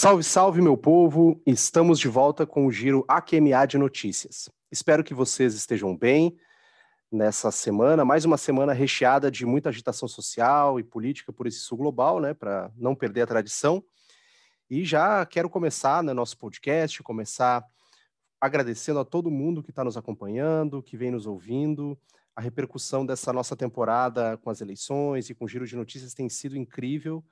Salve, salve, meu povo! Estamos de volta com o giro AQMA de notícias. Espero que vocês estejam bem nessa semana, mais uma semana recheada de muita agitação social e política por esse sul global, né, para não perder a tradição. E já quero começar né, nosso podcast, começar agradecendo a todo mundo que está nos acompanhando, que vem nos ouvindo. A repercussão dessa nossa temporada com as eleições e com o giro de notícias tem sido incrível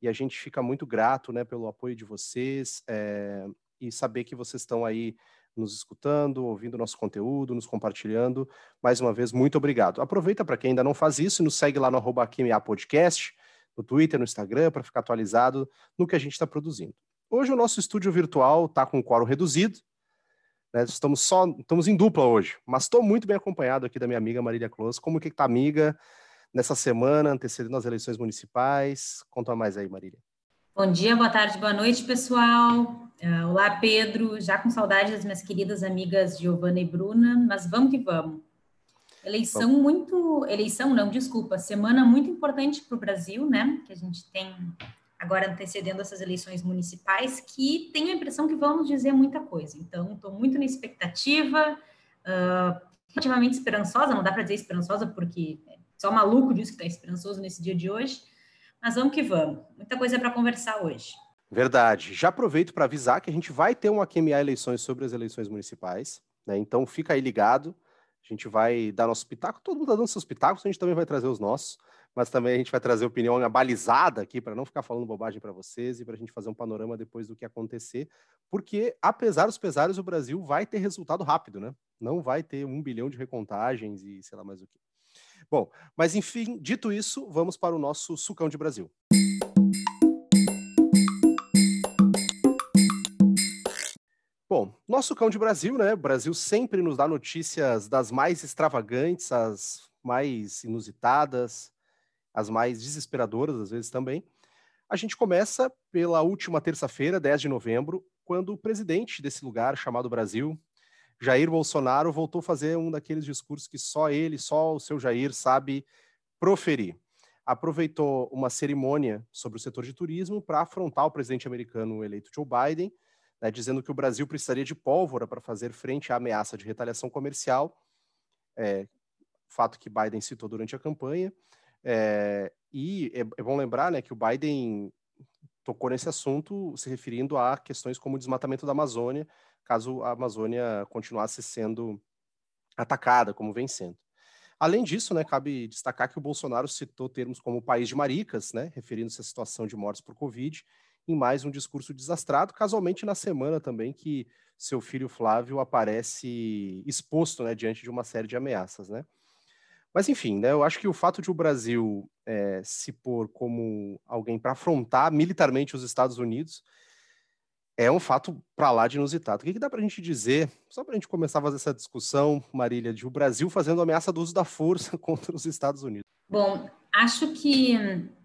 e a gente fica muito grato né, pelo apoio de vocês é, e saber que vocês estão aí nos escutando, ouvindo nosso conteúdo, nos compartilhando. Mais uma vez, muito obrigado. Aproveita para quem ainda não faz isso e nos segue lá no arroba Podcast, no Twitter, no Instagram, para ficar atualizado no que a gente está produzindo. Hoje o nosso estúdio virtual está com o quórum reduzido, né, estamos só, estamos em dupla hoje, mas estou muito bem acompanhado aqui da minha amiga Marília Close. Como que está, amiga? Nessa semana antecedendo as eleições municipais. Conta mais aí, Marília. Bom dia, boa tarde, boa noite, pessoal. Uh, olá, Pedro. Já com saudade das minhas queridas amigas Giovana e Bruna, mas vamos que vamos. Eleição Bom. muito. Eleição, não, desculpa. Semana muito importante para o Brasil, né? Que a gente tem agora antecedendo essas eleições municipais, que tenho a impressão que vão nos dizer muita coisa. Então, estou muito na expectativa, uh, relativamente esperançosa, não dá para dizer esperançosa, porque só maluco disso que está esperançoso nesse dia de hoje. Mas vamos que vamos. Muita coisa para conversar hoje. Verdade. Já aproveito para avisar que a gente vai ter um AQMA eleições sobre as eleições municipais. Né? Então fica aí ligado. A gente vai dar nosso pitaco. Todo mundo está dando seus pitacos, a gente também vai trazer os nossos. Mas também a gente vai trazer opinião abalizada aqui para não ficar falando bobagem para vocês e para a gente fazer um panorama depois do que acontecer. Porque, apesar dos pesares, o Brasil vai ter resultado rápido, né? Não vai ter um bilhão de recontagens e sei lá mais o que. Bom, mas enfim, dito isso, vamos para o nosso sucão de Brasil. Bom, nosso cão de Brasil, né? O Brasil sempre nos dá notícias das mais extravagantes, as mais inusitadas, as mais desesperadoras, às vezes também. A gente começa pela última terça-feira, 10 de novembro, quando o presidente desse lugar chamado Brasil, Jair Bolsonaro voltou a fazer um daqueles discursos que só ele, só o seu Jair sabe proferir. Aproveitou uma cerimônia sobre o setor de turismo para afrontar o presidente americano eleito Joe Biden, né, dizendo que o Brasil precisaria de pólvora para fazer frente à ameaça de retaliação comercial, é, fato que Biden citou durante a campanha. É, e é, é bom lembrar né, que o Biden tocou nesse assunto se referindo a questões como o desmatamento da Amazônia, caso a Amazônia continuasse sendo atacada, como vem sendo. Além disso, né, cabe destacar que o Bolsonaro citou termos como país de maricas, né, referindo-se à situação de mortes por Covid, em mais um discurso desastrado, casualmente na semana também que seu filho Flávio aparece exposto né, diante de uma série de ameaças. Né? Mas, enfim, né, eu acho que o fato de o Brasil é, se pôr como alguém para afrontar militarmente os Estados Unidos é um fato para lá de inusitado. O que, que dá para a gente dizer, só para a gente começar a fazer essa discussão, Marília, de o Brasil fazendo ameaça do uso da força contra os Estados Unidos? Bom, acho que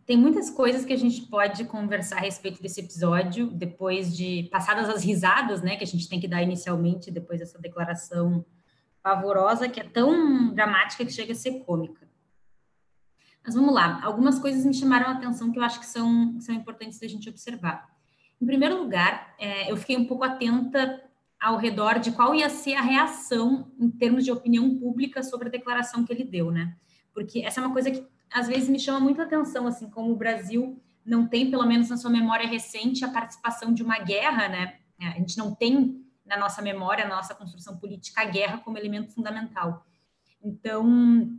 tem muitas coisas que a gente pode conversar a respeito desse episódio, depois de passadas as risadas, né, que a gente tem que dar inicialmente, depois dessa declaração pavorosa, que é tão dramática que chega a ser cômica. Mas vamos lá, algumas coisas me chamaram a atenção que eu acho que são, são importantes da gente observar. Em primeiro lugar, é, eu fiquei um pouco atenta ao redor de qual ia ser a reação em termos de opinião pública sobre a declaração que ele deu, né? Porque essa é uma coisa que às vezes me chama muita atenção, assim, como o Brasil não tem, pelo menos na sua memória recente, a participação de uma guerra, né? É, a gente não tem na nossa memória, na nossa construção política, a guerra como elemento fundamental. Então,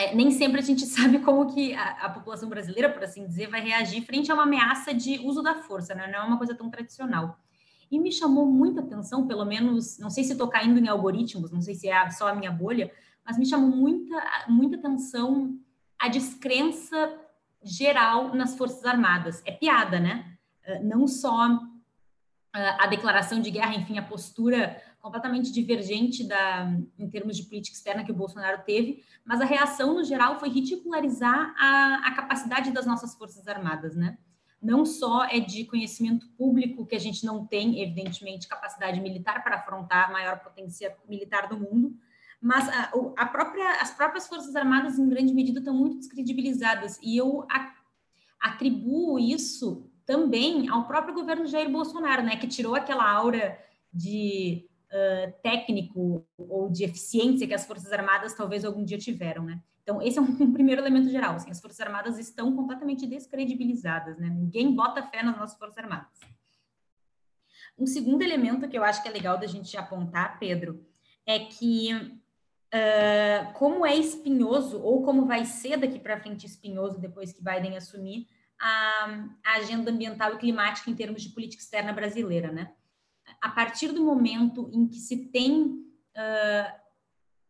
é, nem sempre a gente sabe como que a, a, população brasileira, por assim dizer, vai reagir frente a uma ameaça de uso da força, né? não é uma coisa tão tradicional. E me chamou muita atenção, pelo menos, não sei se estou caindo em algoritmos, não sei se é só a minha bolha, mas me chamou muita, muita atenção a descrença geral nas Forças Armadas. É piada, né? Ah, não só a declaração de guerra, enfim, a postura completamente divergente da, em termos de política externa que o Bolsonaro teve, mas a reação no geral foi ridicularizar a, a capacidade das nossas forças armadas, né? Não só é de conhecimento público que a gente não tem, evidentemente, capacidade militar para afrontar a maior potência militar do mundo, mas a, a própria, as próprias forças armadas, em grande medida, estão muito descredibilizadas. E eu atribuo isso também ao próprio governo Jair Bolsonaro, né, que tirou aquela aura de uh, técnico ou de eficiência que as Forças Armadas talvez algum dia tiveram, né? Então, esse é um, primeiro elemento geral. Assim, as Forças Armadas estão completamente descredibilizadas, né? Ninguém bota fé nas nossas Forças Armadas. Um segundo elemento que eu acho que é legal da gente apontar, Pedro, é que uh, como é espinhoso, ou como vai ser daqui para frente espinhoso depois que Biden assumir, a, a, agenda ambiental e climática em termos de política externa brasileira, né? A partir do momento em que se tem uh,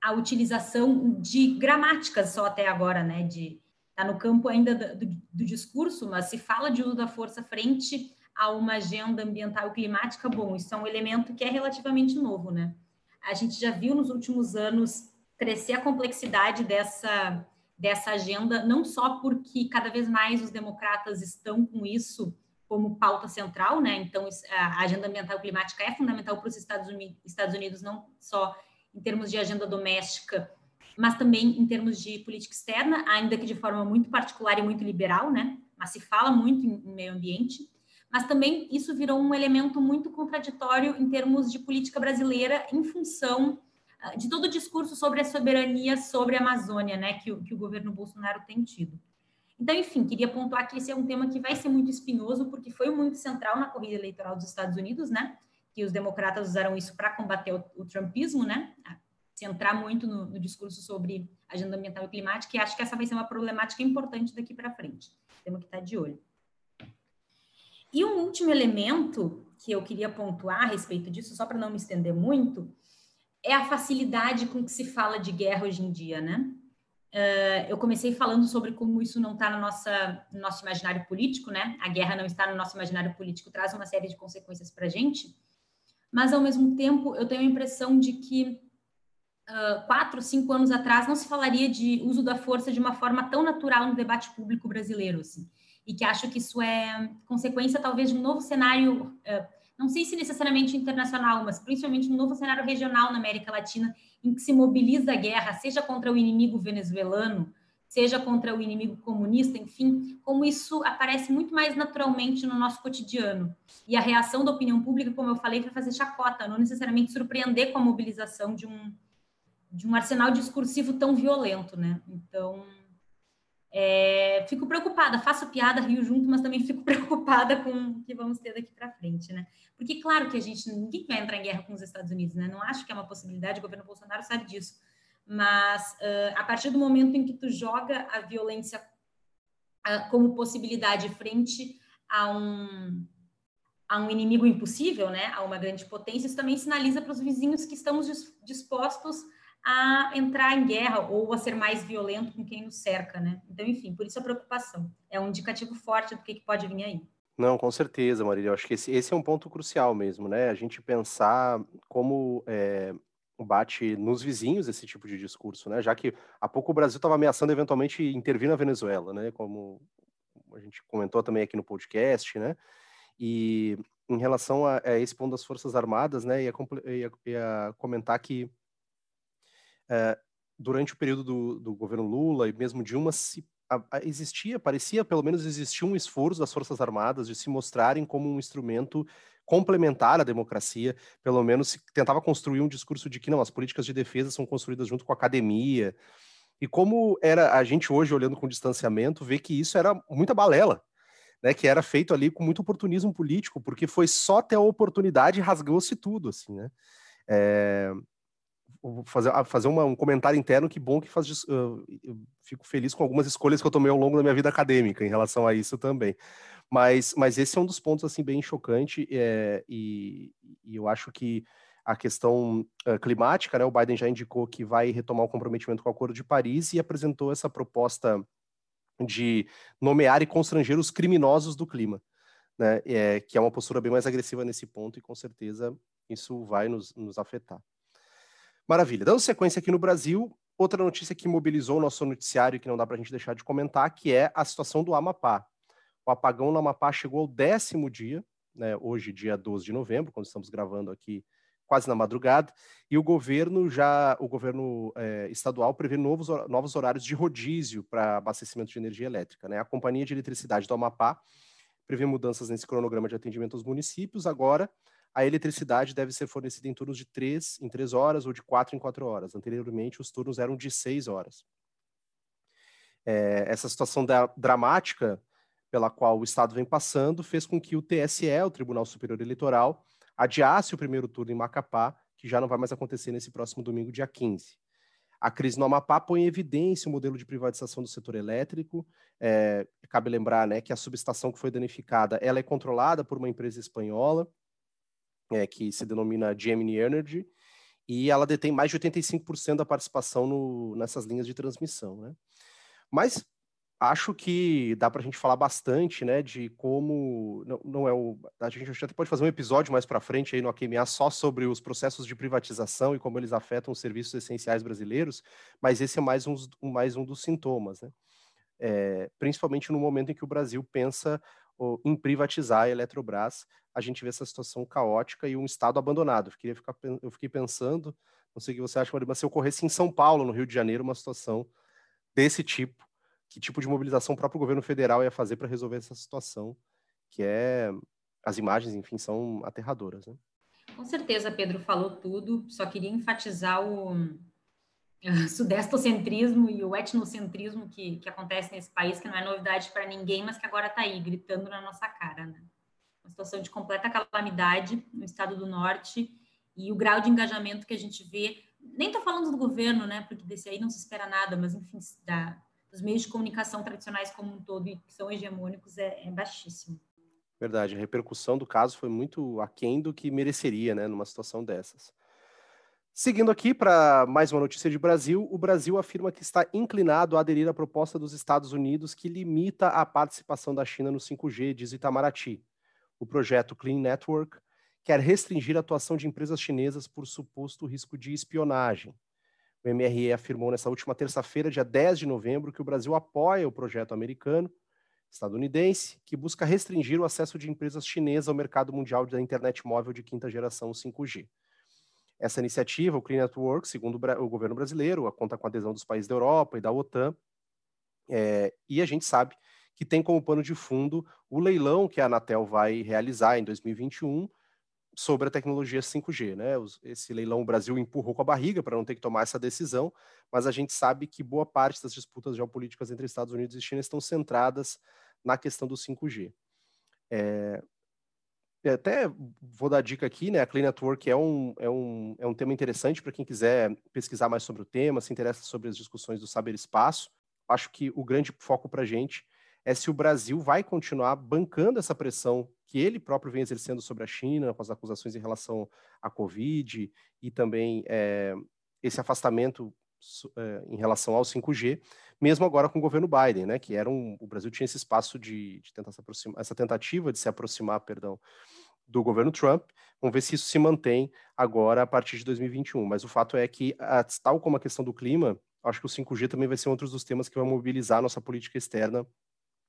a utilização de gramáticas só até agora, né? De tá no campo ainda do, do, do discurso, mas se fala de uso da força frente a uma agenda ambiental e climática, bom, isso é um elemento que é relativamente novo, né? A gente já viu nos últimos anos crescer a complexidade dessa, dessa agenda, não só porque cada vez mais os democratas estão com isso como pauta central, né? Então, a agenda ambiental climática é fundamental para os Estados Unidos, Estados Unidos, não só em termos de agenda doméstica, mas também em termos de política externa, ainda que de forma muito particular e muito liberal, né? Mas se fala muito em, meio ambiente mas também isso virou um elemento muito contraditório em termos de política brasileira em função de todo o discurso sobre a soberania sobre a Amazônia, né, que o, que o governo Bolsonaro tem tido. Então, enfim, queria pontuar que esse é um tema que vai ser muito espinhoso, porque foi muito central na corrida eleitoral dos Estados Unidos, né, que os democratas usaram isso para combater o, o, trumpismo, né, centrar muito no, no discurso sobre agenda ambiental e climática, e acho que essa vai ser uma problemática importante daqui para frente. Temos que estar de olho. E um último elemento que eu queria pontuar a respeito disso, só para não me estender muito, é a facilidade com que se fala de guerra hoje em dia, né? Uh, eu comecei falando sobre como isso não está no, nossa, no nosso imaginário político, né? A guerra não está no nosso imaginário político, traz uma série de consequências para a gente, mas ao mesmo tempo eu tenho a impressão de que uh, quatro, cinco anos atrás não se falaria de uso da força de uma forma tão natural no debate público brasileiro, assim e que acho que isso é consequência talvez de um novo cenário, eh, não sei se necessariamente internacional, mas principalmente um novo cenário regional na América Latina, em que se mobiliza a guerra, seja contra o inimigo venezuelano, seja contra o inimigo comunista, enfim, como isso aparece muito mais naturalmente no nosso cotidiano. E a reação da opinião pública, como eu falei, foi fazer chacota, não necessariamente surpreender com a mobilização de um, de um arsenal discursivo tão violento, né? Então, é, fico preocupada, faço piada, rio junto, mas também fico preocupada com o que vamos ter daqui para frente, né? Porque, claro que a gente, ninguém vai entrar em guerra com os Estados Unidos, né? Não acho que é uma possibilidade, o governo Bolsonaro sabe disso. Mas, uh, a partir do momento em que tu joga a violência uh, como possibilidade frente a um, a um inimigo impossível, né? A uma grande potência, isso também sinaliza para os vizinhos que estamos dispostos a entrar em guerra ou a ser mais violento com quem nos cerca, né? Então, enfim, por isso a preocupação. É um indicativo forte do que, que pode vir aí. Não, com certeza, Marília. Eu acho que esse, esse é um ponto crucial mesmo, né? A gente pensar como é, bate nos vizinhos esse tipo de discurso, né? Já que há pouco o Brasil estava ameaçando eventualmente intervir na Venezuela, né? Como a gente comentou também aqui no podcast, né? E em relação a, a esse ponto das Forças Armadas, né? Ia, ia, ia comentar que é, durante o período do, do, governo Lula e mesmo Dilma, se, a, a, existia, parecia pelo menos existir um esforço das Forças Armadas de se mostrarem como um instrumento complementar à democracia, pelo menos se tentava construir um discurso de que não, as políticas de defesa são construídas junto com a academia. E como era a gente hoje olhando com distanciamento, vê que isso era muita balela, né, que era feito ali com muito oportunismo político, porque foi só ter a oportunidade rasgou-se tudo, assim, né? É, fazer, fazer uma, um comentário interno que bom que faz uh, fico feliz com algumas escolhas que eu tomei ao longo da minha vida acadêmica em relação a isso também. Mas mas esse é um dos pontos assim bem chocante é, e, e, eu acho que a questão uh, climática né o Biden já indicou que vai retomar o comprometimento com o Acordo de Paris e apresentou essa proposta de nomear e constranger os criminosos do clima né é, que é uma postura bem mais agressiva nesse ponto e com certeza isso vai nos, nos afetar Maravilha. Dando sequência aqui no Brasil, outra notícia que mobilizou o nosso noticiário que não dá para a gente deixar de comentar, que é a situação do Amapá. O apagão no Amapá chegou ao décimo dia, né, hoje, dia 12 de novembro, quando estamos gravando aqui quase na madrugada, e o governo já, o governo é, estadual prevê novos, novos horários de rodízio para abastecimento de energia elétrica. Né? A Companhia de Eletricidade do Amapá prevê mudanças nesse cronograma de atendimento aos municípios. Agora, a eletricidade deve ser fornecida em turnos de três em três horas ou de quatro em quatro horas. Anteriormente, os turnos eram de seis horas. É, essa situação da, dramática pela qual o Estado vem passando fez com que o TSE, o Tribunal Superior Eleitoral, adiasse o primeiro turno em Macapá, que já não vai mais acontecer nesse próximo domingo, dia 15. A crise no Amapá põe em evidência o modelo de privatização do setor elétrico. É, cabe lembrar né, que a subestação que foi danificada ela é controlada por uma empresa espanhola, é, que se denomina Gemini Energy, e ela detém mais de 85% da participação no, nessas linhas de transmissão. Né? Mas acho que dá para a gente falar bastante, né, de como não, não é o a gente até pode fazer um episódio mais para frente aí no AQMA só sobre os processos de privatização e como eles afetam os serviços essenciais brasileiros, mas esse é mais um, mais um dos sintomas, né? É, principalmente no momento em que o Brasil pensa em privatizar a Eletrobras, a gente vê essa situação caótica e um Estado abandonado. Eu fiquei, eu fiquei pensando, não sei o que você acha, mas se ocorresse em São Paulo, no Rio de Janeiro, uma situação desse tipo, que tipo de mobilização o próprio governo federal ia fazer para resolver essa situação, que é as imagens, enfim, são aterradoras, né? Com certeza, Pedro falou tudo. Só queria enfatizar o sudestocentrismo e o etnocentrismo que, que acontece nesse país, que não é novidade para ninguém, mas que agora está aí, gritando na nossa cara, né? Situação de completa calamidade no estado do norte e o grau de engajamento que a gente vê. Nem estou falando do governo, né? Porque desse aí não se espera nada, mas enfim, da, dos meios de comunicação tradicionais como um todo e que são hegemônicos é, é baixíssimo. Verdade, a repercussão do caso foi muito aquém do que mereceria, né, numa situação dessas. Seguindo aqui para mais uma notícia de Brasil, o Brasil afirma que está inclinado a aderir à proposta dos Estados Unidos que limita a participação da China no 5G, diz Itamaraty. O projeto Clean Network quer restringir a atuação de empresas chinesas por suposto risco de espionagem. O MRE afirmou nessa última terça-feira, dia 10 de novembro, que o Brasil apoia o projeto americano, estadunidense, que busca restringir o acesso de empresas chinesas ao mercado mundial da internet móvel de quinta geração 5G. Essa iniciativa, o Clean Network, segundo o governo brasileiro, conta com a adesão dos países da Europa e da OTAN, é, e a gente sabe que tem como pano de fundo o leilão que a Anatel vai realizar em 2021 sobre a tecnologia 5G. Né? Esse leilão o Brasil empurrou com a barriga para não ter que tomar essa decisão, mas a gente sabe que boa parte das disputas geopolíticas entre Estados Unidos e China estão centradas na questão do 5G. É, até vou dar dica aqui, né? A Clean Network é um, é um, é um tema interessante para quem quiser pesquisar mais sobre o tema, se interessa sobre as discussões do saber espaço. Acho que o grande foco para a gente é se o Brasil vai continuar bancando essa pressão que ele próprio vem exercendo sobre a China, com as acusações em relação à Covid e também é, esse afastamento é, em relação ao 5G, mesmo agora com o governo Biden, né, que era um, o Brasil tinha esse espaço de, de tentar se aproximar, essa tentativa de se aproximar, perdão, do governo Trump. Vamos ver se isso se mantém agora a partir de 2021. Mas o fato é que, tal como a questão do clima, acho que o 5G também vai ser outro dos temas que vai mobilizar a nossa política externa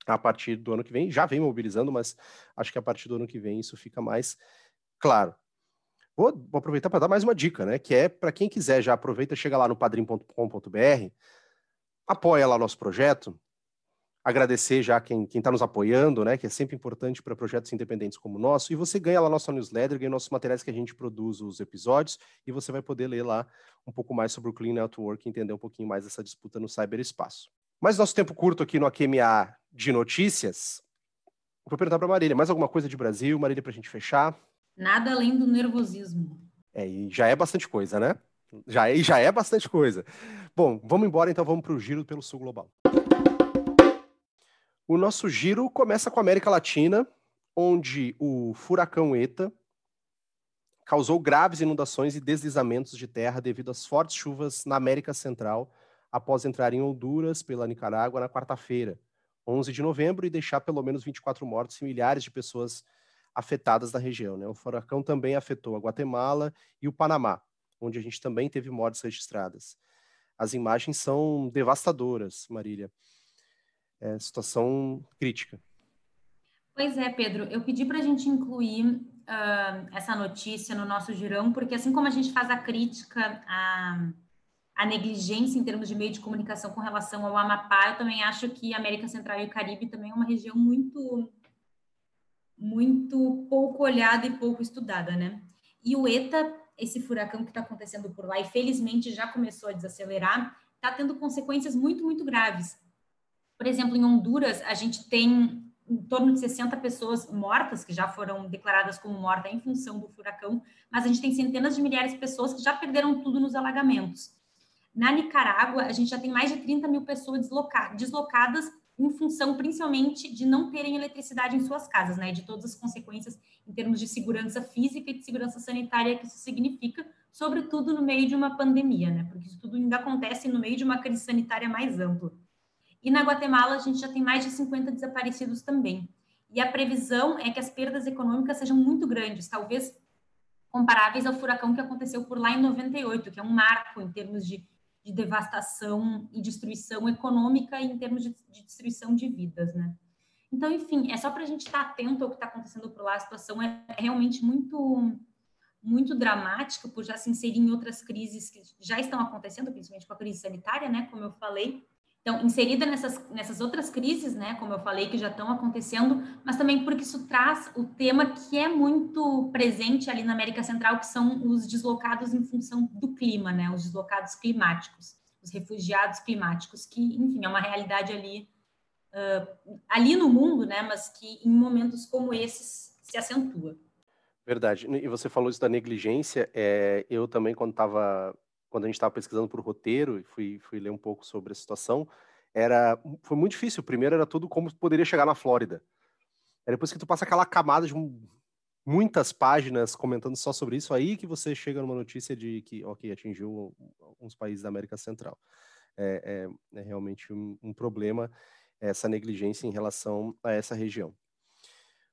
a partir do ano que vem. Já vem mobilizando, mas acho que a partir do ano que vem isso fica mais claro. Vou, vou aproveitar para dar mais uma dica, né? Que é para quem quiser, já aproveita, chega lá no padrim.com.br, apoia lá nosso projeto. Agradecer já quem está nos apoiando, né? Que é sempre importante para projetos independentes como o nosso. E você ganha lá nossa newsletter, ganha nossos materiais que a gente produz os episódios, e você vai poder ler lá um pouco mais sobre o Clean Network e entender um pouquinho mais dessa disputa no cyberespaço. Mas nosso tempo curto aqui no AQMA de notícias, vou perguntar para Marília, mais alguma coisa de Brasil, Marília, para a gente fechar? Nada além do nervosismo. É, e já é bastante coisa, né? Já é, já é bastante coisa. Bom, vamos embora então, vamos para o giro pelo sul global. O nosso giro começa com a América Latina, onde o furacão ETA causou graves inundações e deslizamentos de terra devido às fortes chuvas na América Central após entrar em Honduras pela Nicarágua na quarta-feira, 11 de novembro, e deixar pelo menos 24 mortos e milhares de pessoas afetadas na região. Né? O furacão também afetou a Guatemala e o Panamá, onde a gente também teve mortes registradas. As imagens são devastadoras, Marília. É situação crítica. Pois é, Pedro. Eu pedi para a gente incluir uh, essa notícia no nosso girão, porque assim como a gente faz a crítica a a negligência em termos de meio de comunicação com relação ao Amapá, eu também acho que a América Central e o Caribe também é uma região muito muito pouco olhada e pouco estudada, né? E o ETA, esse furacão que está acontecendo por lá, e felizmente já começou a desacelerar, está tendo consequências muito, muito graves. Por exemplo, em Honduras, a gente tem em torno de 60 pessoas mortas, que já foram declaradas como mortas em função do furacão, mas a gente tem centenas de milhares de pessoas que já perderam tudo nos alagamentos. Na Nicarágua, a gente já tem mais de 30 mil pessoas deslocadas em função principalmente de não terem eletricidade em suas casas, né? De todas as consequências em termos de segurança física e de segurança sanitária que isso significa, sobretudo no meio de uma pandemia, né? Porque isso tudo ainda acontece no meio de uma crise sanitária mais ampla. E na Guatemala a gente já tem mais de 50 desaparecidos também. E a previsão é que as perdas econômicas sejam muito grandes, talvez comparáveis ao furacão que aconteceu por lá em 98, que é um marco em termos de, de devastação e destruição econômica e em termos de, de destruição de vidas, né? Então, enfim, é só para a gente estar tá atento ao que está acontecendo por lá. A situação é realmente muito, muito dramática, por já se inserir em outras crises que já estão acontecendo, principalmente com a crise sanitária, né? Como eu falei, então, inserida nessas, nessas outras crises, né, como eu falei, que já estão acontecendo, mas também porque isso traz o tema que é muito presente ali na América Central, que são os deslocados em função do clima, né, os deslocados climáticos, os refugiados climáticos, que, enfim, é uma realidade ali, uh, ali no mundo, né, mas que em momentos como esses se acentua. Verdade. E você falou isso da negligência. É, eu também, quando estava quando a gente estava pesquisando por roteiro e fui, fui ler um pouco sobre a situação, era foi muito difícil. Primeiro era tudo como poderia chegar na Flórida. Aí depois que tu passa aquela camada de muitas páginas comentando só sobre isso, aí que você chega numa notícia de que, ok, atingiu alguns países da América Central. É, é, é realmente um, um problema essa negligência em relação a essa região.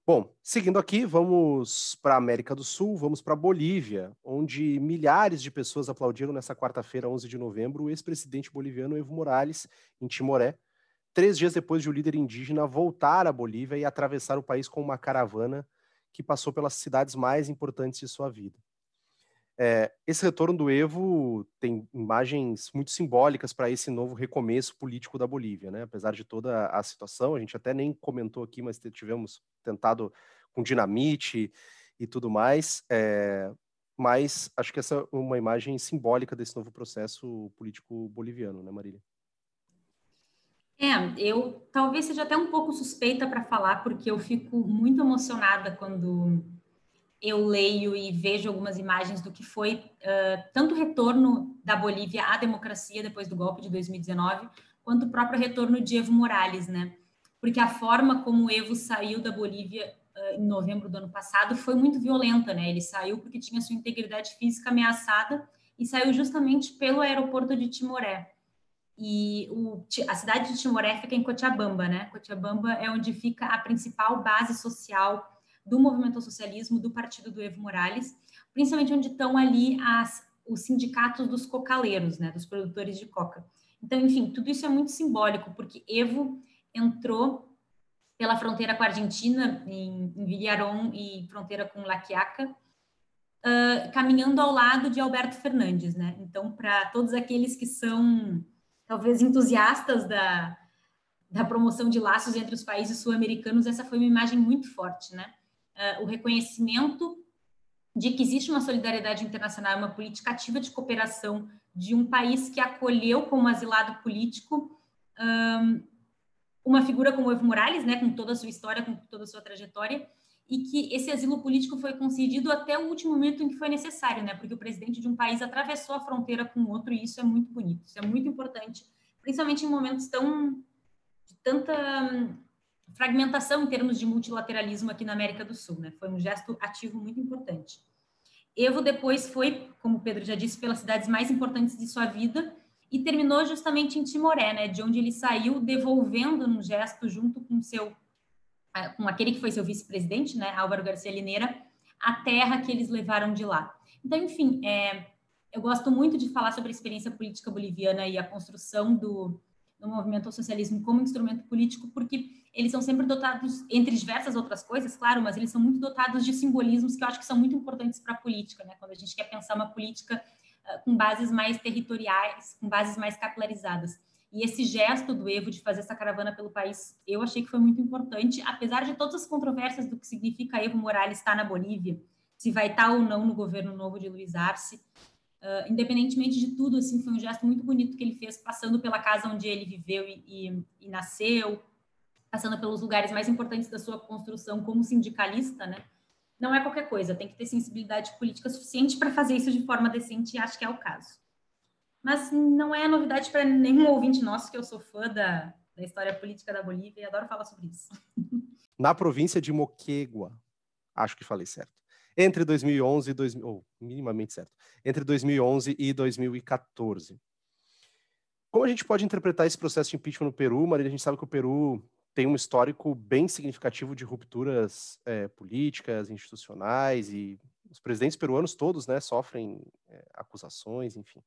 Bom, seguindo aqui, vamos para a América do Sul, vamos para Bolívia, onde milhares de pessoas aplaudiram nessa quarta-feira, 11 de novembro, o ex-presidente boliviano Evo Morales, em Timoré, três dias depois de o líder indígena voltar à Bolívia e atravessar o país com uma caravana que passou pelas cidades mais importantes de sua vida. É, esse retorno do Evo tem imagens muito simbólicas para esse novo recomeço político da Bolívia, né? Apesar de toda a situação, a gente até nem comentou aqui, mas tivemos tentado com dinamite e tudo mais. É, mas acho que essa é uma imagem simbólica desse novo processo político boliviano, né, Marília? É, eu talvez seja até um pouco suspeita para falar, porque eu fico muito emocionada quando eu leio e vejo algumas imagens do que foi uh, tanto o retorno da Bolívia à democracia depois do golpe de 2019, quanto o próprio retorno de Evo Morales, né? Porque a forma como Evo saiu da Bolívia uh, em novembro do ano passado foi muito violenta, né? Ele saiu porque tinha sua integridade física ameaçada e saiu justamente pelo aeroporto de Timoré. E o, a cidade de Timoré fica em Cochabamba, né? Cochabamba é onde fica a principal base social do movimento socialismo do partido do Evo Morales, principalmente onde estão ali as, os sindicatos dos cocaleiros, né, dos produtores de coca. Então, enfim, tudo isso é muito simbólico, porque Evo entrou pela fronteira com a Argentina, em, em Villaron e fronteira com La Quiaca, uh, caminhando ao lado de Alberto Fernandes, né? Então, para todos aqueles que são, talvez, entusiastas da, da promoção de laços entre os países sul-americanos, essa foi uma imagem muito forte, né? Uh, o reconhecimento de que existe uma solidariedade internacional, uma política ativa de cooperação de um país que acolheu como asilado político um, uma figura como Evo Morales, né, com toda a sua história, com toda a sua trajetória, e que esse asilo político foi concedido até o último momento em que foi necessário, né, porque o presidente de um país atravessou a fronteira com outro, e isso é muito bonito, isso é muito importante, principalmente em momentos tão de tanta fragmentação em termos de multilateralismo aqui na América do Sul, né? Foi um gesto ativo muito importante. Evo depois foi, como o Pedro já disse, pelas cidades mais importantes de sua vida e terminou justamente em Timoré, né? De onde ele saiu devolvendo um gesto junto com seu ah, com aquele que foi seu vice-presidente, né, Álvaro Garcia Lineira, a terra que eles levaram de lá. Então, enfim, é, eu gosto muito de falar sobre a experiência política boliviana e a construção do, do movimento ao socialismo como instrumento político, porque eles são sempre dotados, entre diversas outras coisas, claro, mas eles são muito dotados de simbolismos que eu acho que são muito importantes para a política, né? Quando a gente quer pensar uma política uh, com bases mais territoriais, com bases mais capilarizadas. E esse gesto do Evo de fazer essa caravana pelo país, eu achei que foi muito importante, apesar de todas as controvérsias do que significa Evo Morales estar na Bolívia, se vai estar ou não no governo novo de Luiz Arce. Uh, independentemente de tudo, assim, foi um gesto muito bonito que ele fez, passando pela casa onde ele viveu e, e, e nasceu, passando pelos lugares mais importantes da sua construção como sindicalista, né? Não é qualquer coisa, tem que ter sensibilidade política suficiente para fazer isso de forma decente, e acho que é o caso. Mas não é novidade para nenhum ouvinte nosso que eu sou fã da, da história política da Bolívia e adoro falar sobre isso. Na província de Moquegua, acho que falei certo. Entre 2011 e 2000, ou minimamente certo. Entre 2011 e 2014. Como a gente pode interpretar esse processo de impeachment no Peru, Maria? A gente sabe que o Peru tem um histórico bem significativo de rupturas é, políticas, institucionais, e os presidentes peruanos todos né, sofrem é, acusações, enfim.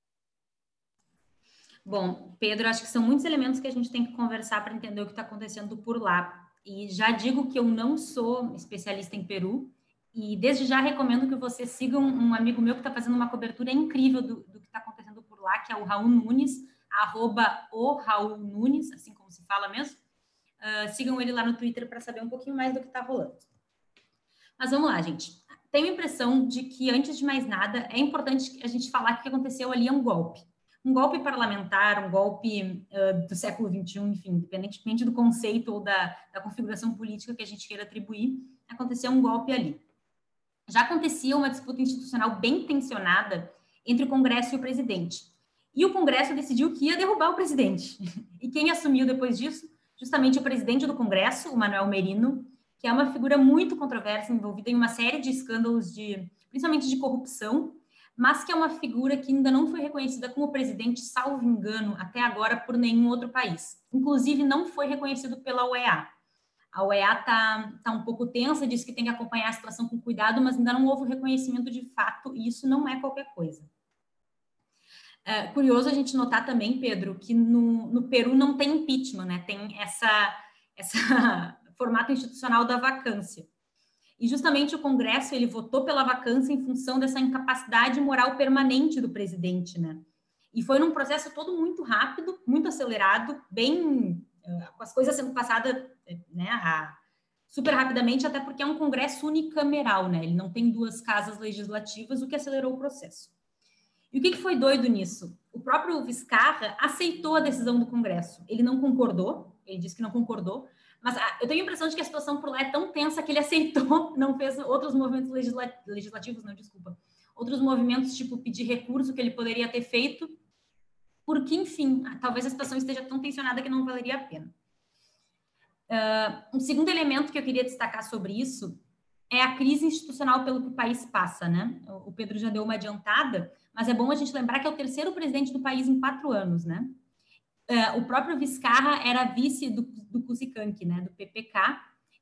Bom, Pedro, acho que são muitos elementos que a gente tem que conversar para entender o que está acontecendo por lá. E já digo que eu não sou especialista em Peru, e desde já recomendo que você siga um, um amigo meu que está fazendo uma cobertura incrível do, do que está acontecendo por lá, que é o Raul Nunes, arroba o Raul Nunes, assim como se fala mesmo. Uh, sigam ele lá no Twitter para saber um pouquinho mais do que está rolando. Mas vamos lá, gente. Tenho a impressão de que, antes de mais nada, é importante a gente falar que o que aconteceu ali é um golpe. Um golpe parlamentar, um golpe uh, do século XXI, enfim, independentemente do conceito ou da, da configuração política que a gente queira atribuir, aconteceu um golpe ali. Já acontecia uma disputa institucional bem tensionada entre o Congresso e o presidente. E o Congresso decidiu que ia derrubar o presidente. E quem assumiu depois disso? justamente o presidente do Congresso, o Manuel Merino, que é uma figura muito controversa, envolvida em uma série de escândalos de, principalmente de corrupção, mas que é uma figura que ainda não foi reconhecida como presidente, salvo engano, até agora por nenhum outro país. Inclusive, não foi reconhecido pela OEA. A OEA está tá um pouco tensa, diz que tem que acompanhar a situação com cuidado, mas ainda não houve reconhecimento de fato, e isso não é qualquer coisa. É curioso a gente notar também, Pedro, que no, no Peru não tem impeachment, né? Tem essa, essa formato institucional da vacância. E justamente o Congresso ele votou pela vacância em função dessa incapacidade moral permanente do presidente, né? E foi num processo todo muito rápido, muito acelerado, bem eh, com as coisas sendo passadas, né, a, super rapidamente, até porque é um Congresso unicameral, né? Ele não tem duas casas legislativas, o que acelerou o processo. E o que, que foi doido nisso? O próprio Viscarra aceitou a decisão do Congresso. Ele não concordou, ele disse que não concordou, mas ah, eu tenho a impressão de que a situação por lá é tão tensa que ele aceitou, não fez outros movimentos legislativos, não, desculpa, outros movimentos, tipo pedir recurso que ele poderia ter feito, porque, enfim, ah, talvez a situação esteja tão tensionada que não valeria a pena. Uh, um segundo elemento que eu queria destacar sobre isso é a crise institucional pelo que o país passa, né? O Pedro já deu uma adiantada, mas é bom a gente lembrar que é o terceiro presidente do país em quatro anos, né? Uh, o próprio Vizcarra era vice do, do né, do PPK,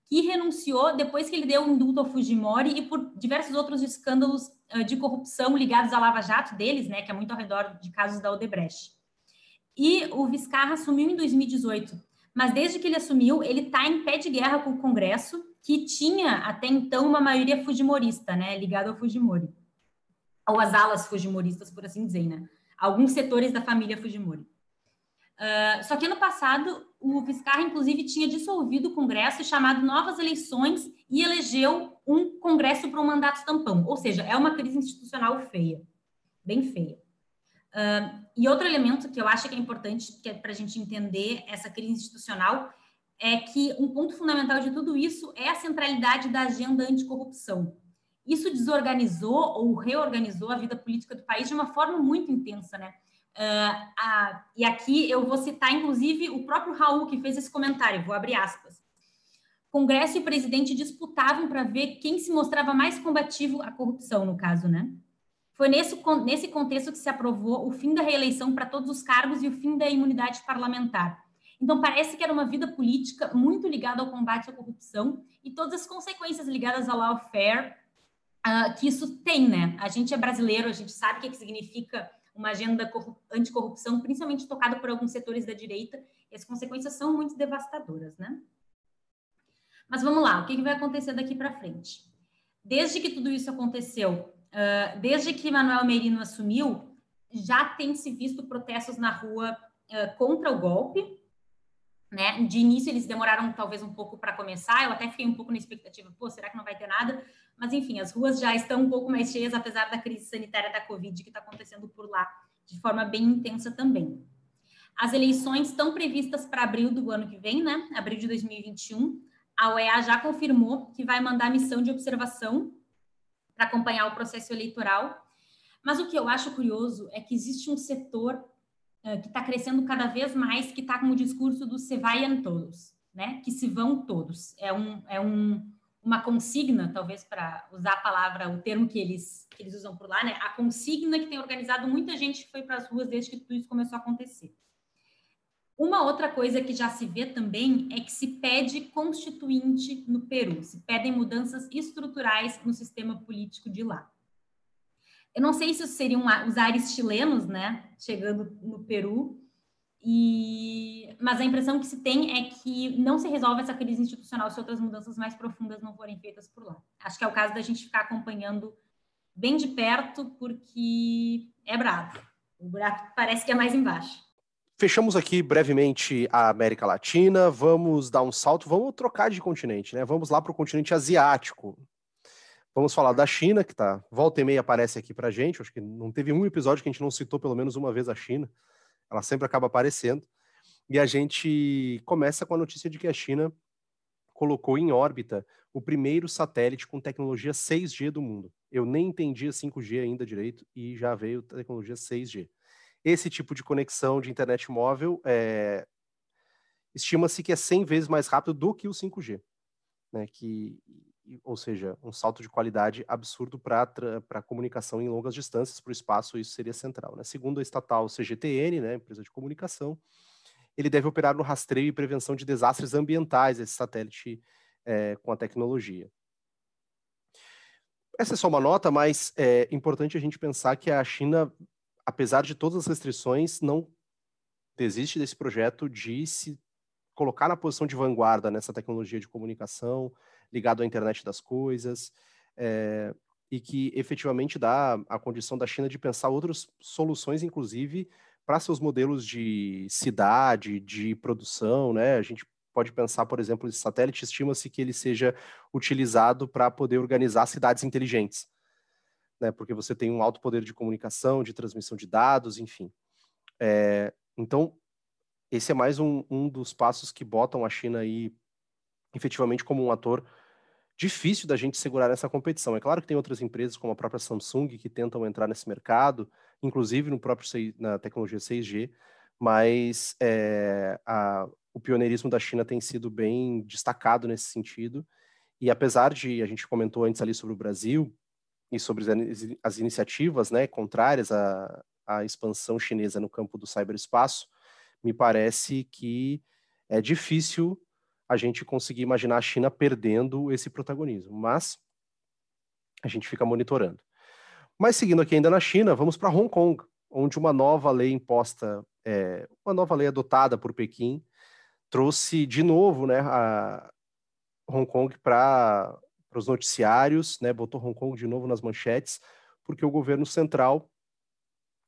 que renunciou depois que ele deu um indulto ao Fujimori e por diversos outros escândalos de corrupção ligados à Lava Jato deles, né, que é muito ao redor de casos da Odebrecht. E o Vizcarra assumiu em 2018, mas desde que ele assumiu, ele está em pé de guerra com o Congresso, que tinha até então uma maioria fujimorista, né, ligada ao Fujimori ou as alas fujimoristas, por assim dizer, né? Alguns setores da família Fujimori. Uh, só que ano passado, o Vizcarra, inclusive, tinha dissolvido o Congresso chamado novas eleições e elegeu um Congresso para um mandato tampão. Ou seja, é uma crise institucional feia, bem feia. Uh, e outro elemento que eu acho que é importante é para a gente entender essa crise institucional é que um ponto fundamental de tudo isso é a centralidade da agenda anticorrupção. Isso desorganizou ou reorganizou a vida política do país de uma forma muito intensa, né? Uh, a, e aqui eu vou citar, inclusive, o próprio Raul, que fez esse comentário, vou abrir aspas. Congresso e presidente disputavam para ver quem se mostrava mais combativo à corrupção, no caso, né? Foi nesse, nesse contexto que se aprovou o fim da reeleição para todos os cargos e o fim da imunidade parlamentar. Então, parece que era uma vida política muito ligada ao combate à corrupção e todas as consequências ligadas ao lawfare uh, que isso tem, né? A gente é brasileiro, a gente sabe o que, que significa uma agenda anticorrupção, principalmente tocada por alguns setores da direita, e as consequências são muito devastadoras, né? Mas vamos lá, o que, que vai acontecer daqui para frente? Desde que tudo isso aconteceu, uh, desde que Manuel Merino assumiu, já tem se visto protestos na rua uh, contra o golpe, né? De início eles demoraram talvez um pouco para começar, eu até fiquei um pouco na expectativa, pô, será que não vai ter nada? Mas enfim, as ruas já estão um pouco mais cheias, apesar da crise sanitária da Covid que está acontecendo por lá de forma bem intensa também. As eleições estão previstas para abril do ano que vem, né? Abril de 2021. A OEA já confirmou que vai mandar missão de observação para acompanhar o processo eleitoral. Mas o que eu acho curioso é que existe um setor eh, que está crescendo cada vez mais, que está com o discurso do se vayan todos, né? Que se vão todos. É, um, é um, uma consigna, talvez para usar a palavra, o termo que eles, que eles usam por lá, né? A consigna que tem organizado muita gente que foi para as ruas desde que tudo isso começou a acontecer. Uma outra coisa que já se vê também é que se pede constituinte no Peru, se pedem mudanças estruturais no sistema político de lá. Eu não sei se seriam os ares chilenos, né, chegando no Peru, e... mas a impressão que se tem é que não se resolve essa crise institucional se outras mudanças mais profundas não forem feitas por lá. Acho que é o caso da gente ficar acompanhando bem de perto, porque é bravo. O buraco parece que é mais embaixo. Fechamos aqui brevemente a América Latina, vamos dar um salto, vamos trocar de continente, né? Vamos lá para o continente asiático. Vamos falar da China, que tá volta e meia aparece aqui para gente. Acho que não teve um episódio que a gente não citou pelo menos uma vez a China. Ela sempre acaba aparecendo. E a gente começa com a notícia de que a China colocou em órbita o primeiro satélite com tecnologia 6G do mundo. Eu nem entendia 5G ainda direito e já veio tecnologia 6G. Esse tipo de conexão de internet móvel é, estima-se que é 100 vezes mais rápido do que o 5G, né? Que ou seja, um salto de qualidade absurdo para a comunicação em longas distâncias, para o espaço, isso seria central. Né? Segundo a estatal CGTN, né, empresa de comunicação, ele deve operar no rastreio e prevenção de desastres ambientais, esse satélite é, com a tecnologia. Essa é só uma nota, mas é importante a gente pensar que a China, apesar de todas as restrições, não desiste desse projeto de se colocar na posição de vanguarda nessa tecnologia de comunicação, ligado à internet das coisas, é, e que efetivamente dá a condição da China de pensar outras soluções, inclusive para seus modelos de cidade, de produção, né? A gente pode pensar, por exemplo, esse satélite estima-se que ele seja utilizado para poder organizar cidades inteligentes, né? Porque você tem um alto poder de comunicação, de transmissão de dados, enfim. É, então, esse é mais um, um dos passos que botam a China aí efetivamente como um ator difícil da gente segurar essa competição. É claro que tem outras empresas, como a própria Samsung, que tentam entrar nesse mercado, inclusive no próprio na tecnologia 6G, mas é, a, o pioneirismo da China tem sido bem destacado nesse sentido. E apesar de a gente comentou antes ali sobre o Brasil e sobre as, as iniciativas, né, contrárias à, à expansão chinesa no campo do cyberespaço, me parece que é difícil a gente conseguir imaginar a China perdendo esse protagonismo, mas a gente fica monitorando. Mas seguindo aqui ainda na China, vamos para Hong Kong, onde uma nova lei imposta, é, uma nova lei adotada por Pequim, trouxe de novo né, a Hong Kong para os noticiários, né, botou Hong Kong de novo nas manchetes, porque o governo central,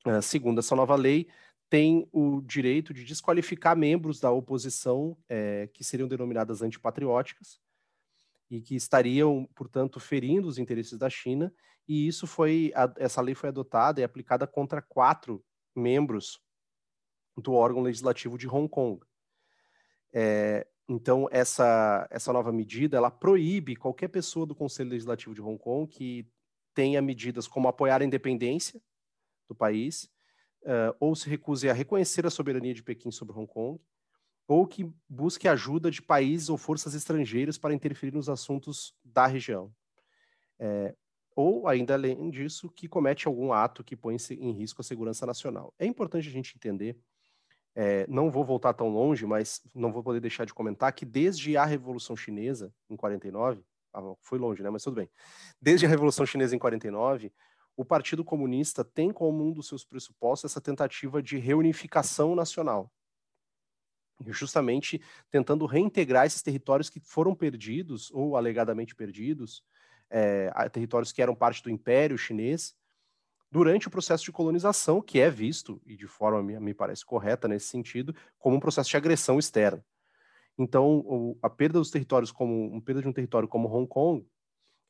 eh, segundo essa nova lei, tem o direito de desqualificar membros da oposição é, que seriam denominadas antipatrióticas e que estariam, portanto, ferindo os interesses da China. E isso foi, essa lei foi adotada e aplicada contra quatro membros do órgão legislativo de Hong Kong. É, então, essa, essa nova medida, ela proíbe qualquer pessoa do Conselho Legislativo de Hong Kong que tenha medidas como apoiar a independência do país, uh, ou se recuse a reconhecer a soberania de Pequim sobre Hong Kong, ou que busque ajuda de países ou forças estrangeiras para interferir nos assuntos da região. É, ou, ainda além disso, que comete algum ato que põe em risco a segurança nacional. É importante a gente entender, é, não vou voltar tão longe, mas não vou poder deixar de comentar que desde a Revolução Chinesa, em 49, ah, foi longe, né? Mas tudo bem. Desde a Revolução Chinesa em 49, o Partido Comunista tem como um dos seus pressupostos essa tentativa de reunificação nacional. Justamente tentando reintegrar esses territórios que foram perdidos, ou alegadamente perdidos, é, territórios que eram parte do Império Chinês, durante o processo de colonização, que é visto, e de forma me, parece correta nesse sentido, como um processo de agressão externa. Então, a perda dos territórios como uma perda de um território como Hong Kong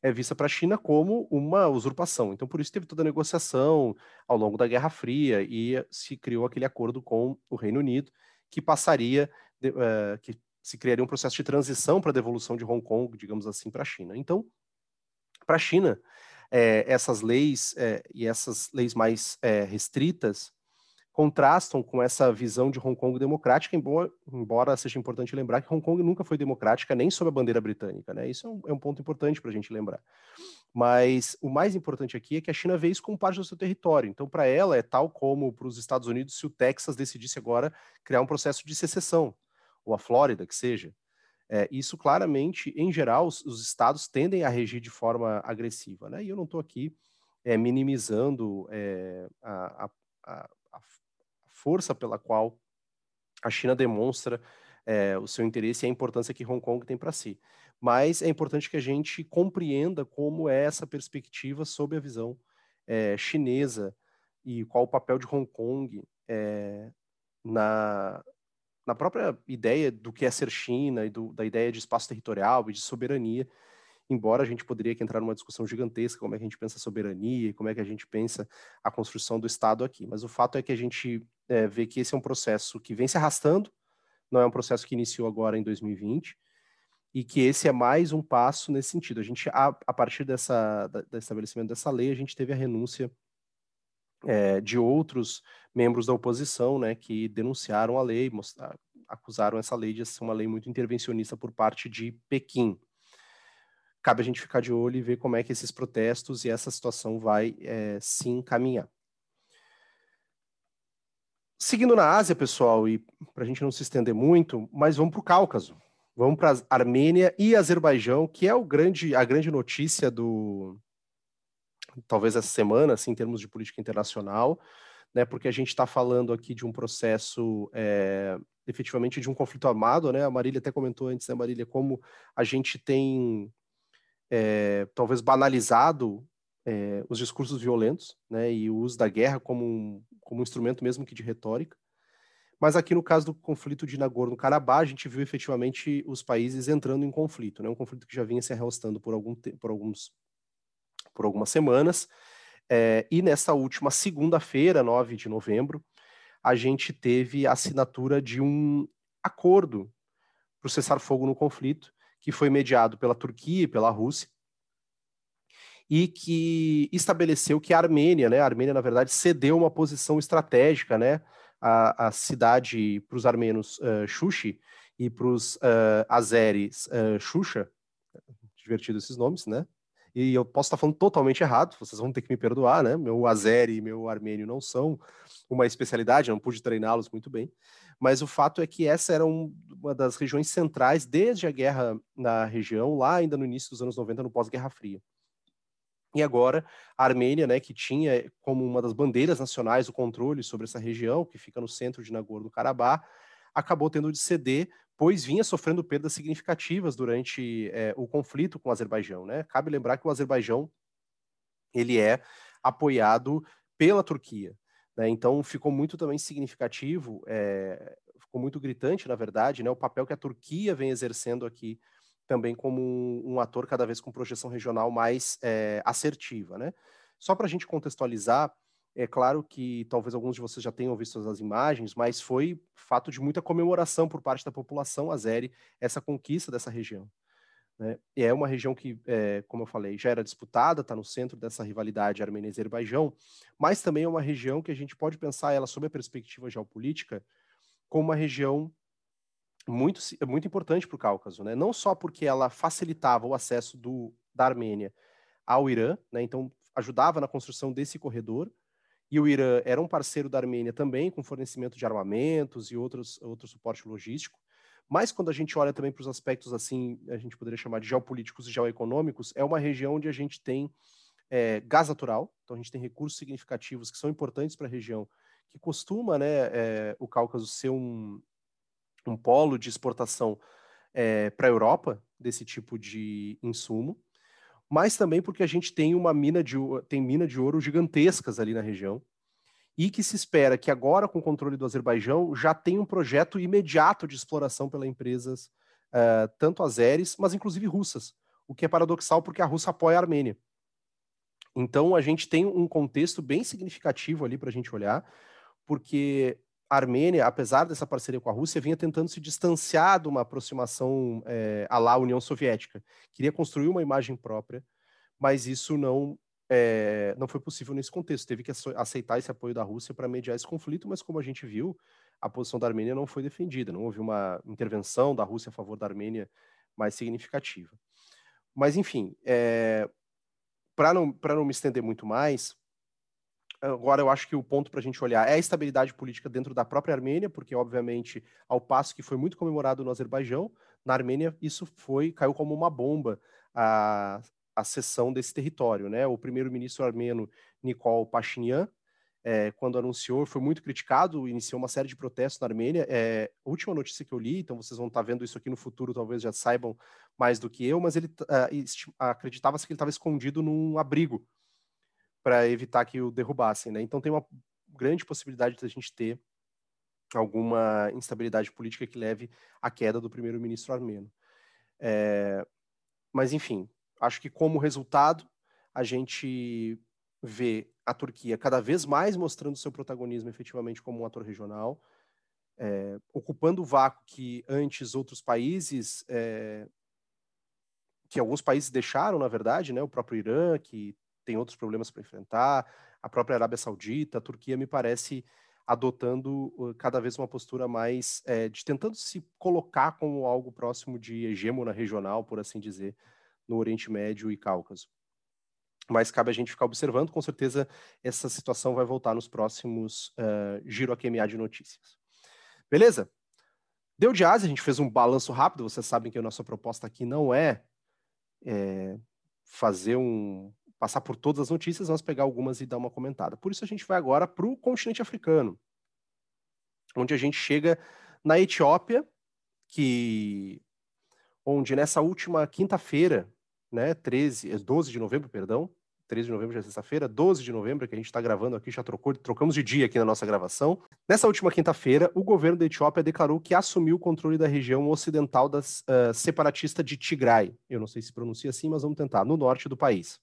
é vista para a China como uma usurpação. Então, por isso teve toda a negociação ao longo da Guerra Fria e se criou aquele acordo com o Reino Unido que passaria, uh, que se criaria um processo de transição para a devolução de Hong Kong, digamos assim, para a China. Então, para a China, é, essas leis é, e essas leis mais é, restritas contrastam com essa visão de Hong Kong democrática, embora, embora, seja importante lembrar que Hong Kong nunca foi democrática nem sob a bandeira britânica, né? Isso é um, é um ponto importante para a gente lembrar. Mas o mais importante aqui é que a China vê isso como parte do seu território. Então, para ela, é tal como para os Estados Unidos se o Texas decidisse agora criar um processo de secessão, ou a Flórida, que seja. É, isso claramente, em geral, os, os, estados tendem a regir de forma agressiva, né? E eu não estou aqui é, minimizando é, a, a, a, força pela qual a China demonstra o seu interesse e a importância que Hong Kong tem para si. Mas é importante que a gente compreenda como é essa perspectiva sob a visão chinesa e qual o papel de Hong Kong na, na própria ideia do que é ser China e do, da ideia de espaço territorial e de soberania, embora a gente poderia entrar numa discussão gigantesca como é que a gente pensa a soberania e como é que a gente pensa a construção do Estado aqui. Mas o fato é que a gente é, vê que esse é um processo que vem se arrastando, não é um processo que iniciou agora em 2020, e que esse é mais um passo nesse sentido. A gente, a, a partir dessa, da, do estabelecimento dessa lei, a gente teve a renúncia é, de outros membros da oposição, né, que denunciaram a lei, acusaram essa lei de ser uma lei muito intervencionista por parte de Pequim. Cabe a gente ficar de olho e ver como é que esses protestos e essa situação vai é, se encaminhar. Seguindo na Ásia, pessoal, e para a gente não se estender muito, mas vamos para o Cáucaso. Vamos para a Armênia e Azerbaijão, que é o grande, a grande notícia do, talvez essa semana, assim, em termos de política internacional, né, porque a gente está falando aqui de um processo, é, efetivamente, de um conflito armado, né, a Marília até comentou antes, né, Marília, como a gente tem, é, talvez, banalizado é, os discursos violentos, né, e o uso da guerra como um, como um instrumento mesmo que de retórica, mas aqui no caso do conflito de Nagorno-Karabakh, a gente viu efetivamente os países entrando em conflito, né? Um conflito que já vinha se arrastando por, algum por alguns por algumas semanas. É, e nessa última segunda-feira, 9 de novembro, a gente teve a assinatura de um acordo para o cessar-fogo no conflito, que foi mediado pela Turquia e pela Rússia, e que estabeleceu que a Armênia, né, a Armênia, na verdade, cedeu uma posição estratégica, né, a, a cidade para os armenos uh, Xuxi e para os uh, azeres uh, Xuxa, divertido esses nomes, né, e eu posso estar falando totalmente errado, vocês vão ter que me perdoar, né? Meu azeri e meu armênio não são uma especialidade, não pude treiná-los muito bem, mas o fato é que essa era um, uma das regiões centrais desde a guerra na região, lá ainda no início dos anos 90, no pós-Guerra Fria. E agora, a Armênia, né, que tinha como uma das bandeiras nacionais o controle sobre essa região, que fica no centro de Nagorno-Karabakh, acabou tendo de ceder pois vinha sofrendo perdas significativas durante é, o conflito com o Azerbaijão. Né? Cabe lembrar que o Azerbaijão ele é apoiado pela Turquia. Né? Então ficou muito também significativo, é, ficou muito gritante, na verdade, né, o papel que a Turquia vem exercendo aqui também como um, ator cada vez com projeção regional mais é, assertiva. Né? Só para a gente contextualizar, é claro que talvez alguns de vocês já tenham visto as imagens, mas foi fato de muita comemoração por parte da população azeri essa conquista dessa região. Né? E é uma região que, é, como eu falei, já era disputada, está no centro dessa rivalidade Armênia-Azerbaijão, mas também é uma região que a gente pode pensar ela sob a perspectiva geopolítica como uma região muito, muito importante para o Cáucaso, né? não só porque ela facilitava o acesso do, da Armênia ao Irã, né? então ajudava na construção desse corredor, e o Irã era um parceiro da Armênia também, com fornecimento de armamentos e outros, outro suporte logístico. Mas quando a gente olha também para os aspectos assim, a gente poderia chamar de geopolíticos e geoeconômicos, é uma região onde a gente tem é, gás natural, então a gente tem recursos significativos que são importantes para a região, que costuma, né, é, o Cáucaso ser um, um polo de exportação é, para a Europa desse tipo de insumo mas também porque a gente tem uma mina de, tem mina de ouro gigantescas ali na região, e que se espera que agora, com o controle do Azerbaijão, já tenha um projeto imediato de exploração pelas empresas, uh, tanto azeres, mas inclusive russas, o que é paradoxal porque a Rússia apoia a Armênia. Então, a gente tem um contexto bem significativo ali para a gente olhar, porque a Armênia, apesar dessa parceria com a Rússia, vinha tentando se distanciar de uma aproximação é, à lá União Soviética. Queria construir uma imagem própria, mas isso não é, não foi possível nesse contexto. Teve que aceitar esse apoio da Rússia para mediar esse conflito, mas como a gente viu, a posição da Armênia não foi defendida, não houve uma intervenção da Rússia a favor da Armênia mais significativa. Mas, enfim, é, para não, não me estender muito mais, agora eu acho que o ponto para a gente olhar é a estabilidade política dentro da própria Armênia, porque, obviamente, ao passo que foi muito comemorado no Azerbaijão, na Armênia isso foi caiu como uma bomba a, a cessão desse território. Né? O primeiro-ministro armeno, Nikol Pashinyan, é, quando anunciou, foi muito criticado, iniciou uma série de protestos na Armênia. É, a última notícia que eu li, então vocês vão estar vendo isso aqui no futuro, talvez já saibam mais do que eu, mas ele uh, acreditava-se que ele estava escondido num abrigo para evitar que o derrubassem, né? Então tem uma grande possibilidade de a gente ter alguma instabilidade política que leve à queda do primeiro-ministro armeno. É, mas enfim, acho que como resultado a gente vê a Turquia cada vez mais mostrando seu protagonismo efetivamente como um ator regional, é, ocupando o vácuo que antes outros países, é, que alguns países deixaram, na verdade, né, o próprio Irã, que tem outros problemas para enfrentar, a própria Arábia Saudita, a Turquia me parece adotando cada vez uma postura mais é, de tentando se colocar como algo próximo de hegemona regional, por assim dizer, no Oriente Médio e Cáucaso. Mas cabe a gente ficar observando, com certeza essa situação vai voltar nos próximos uh, Giro AQMA de notícias. Beleza? Deu de asa, a gente fez um balanço rápido, vocês sabem que a nossa proposta aqui não é, é fazer um, passar por todas as notícias, nós pegar algumas e dar uma comentada. Por isso a gente vai agora para o continente africano, onde a gente chega na Etiópia, que onde nessa última quinta-feira, né, 13, 12 de novembro, perdão, 13 de novembro já é sexta-feira, 12 de novembro, que a gente está gravando aqui, já trocou, trocamos de dia aqui na nossa gravação. Nessa última quinta-feira, o governo da Etiópia declarou que assumiu o controle da região ocidental das, uh, separatista de Tigray. Eu não sei se pronuncia assim, mas vamos tentar, no norte do país.